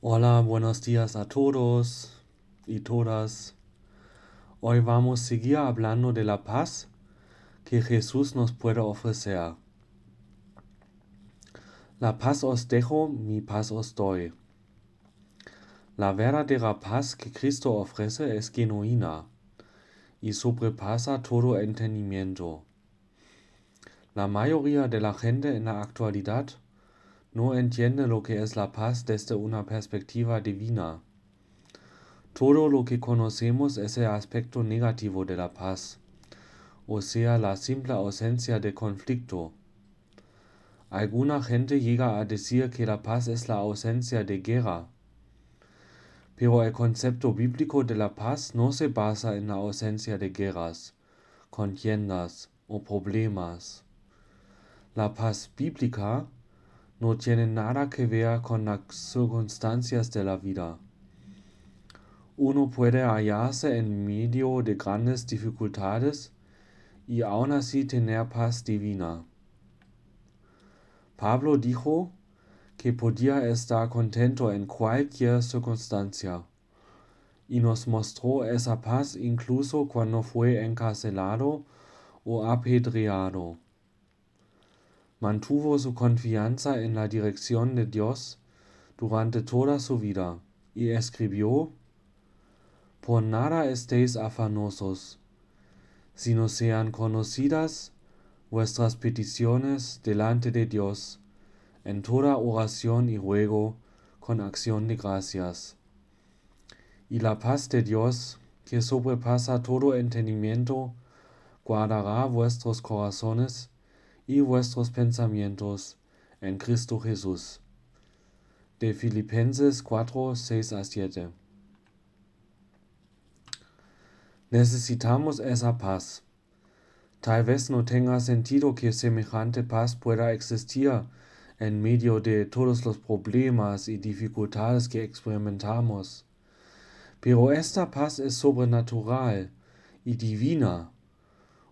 Hola, buenos días a todos y todas. Hoy vamos a seguir hablando de la paz que Jesús nos puede ofrecer. La paz os dejo, mi paz os doy. La verdadera paz que Cristo ofrece es genuina y sobrepasa todo entendimiento. La mayoría de la gente en la actualidad no entiende lo que es la paz desde una perspectiva divina. Todo lo que conocemos es el aspecto negativo de la paz, o sea, la simple ausencia de conflicto. Alguna gente llega a decir que la paz es la ausencia de guerra, pero el concepto bíblico de la paz no se basa en la ausencia de guerras, contiendas o problemas. La paz bíblica no tiene nada que ver con las circunstancias de la vida. Uno puede hallarse en medio de grandes dificultades y aún así tener paz divina. Pablo dijo que podía estar contento en cualquier circunstancia y nos mostró esa paz incluso cuando fue encarcelado o apedreado mantuvo su confianza en la dirección de Dios durante toda su vida y escribió, Por nada estéis afanosos, sino sean conocidas vuestras peticiones delante de Dios en toda oración y ruego con acción de gracias. Y la paz de Dios, que sobrepasa todo entendimiento, guardará vuestros corazones y vuestros pensamientos en Cristo Jesús. De Filipenses 4, 6 a 7. Necesitamos esa paz. Tal vez no tenga sentido que semejante paz pueda existir en medio de todos los problemas y dificultades que experimentamos. Pero esta paz es sobrenatural y divina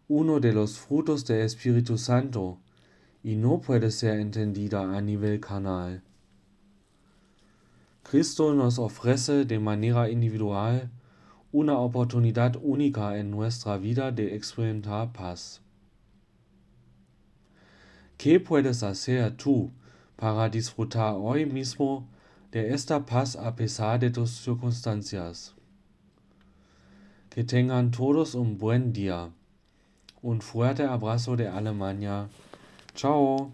uno de los frutos del Espíritu Santo y no puede ser entendida a nivel canal. Cristo nos ofrece de manera individual una oportunidad única en nuestra vida de experimentar paz. ¿Qué puedes hacer tú para disfrutar hoy mismo de esta paz a pesar de tus circunstancias? Que tengan todos un buen día. Un fuerte abrazo de Alemania. Ciao.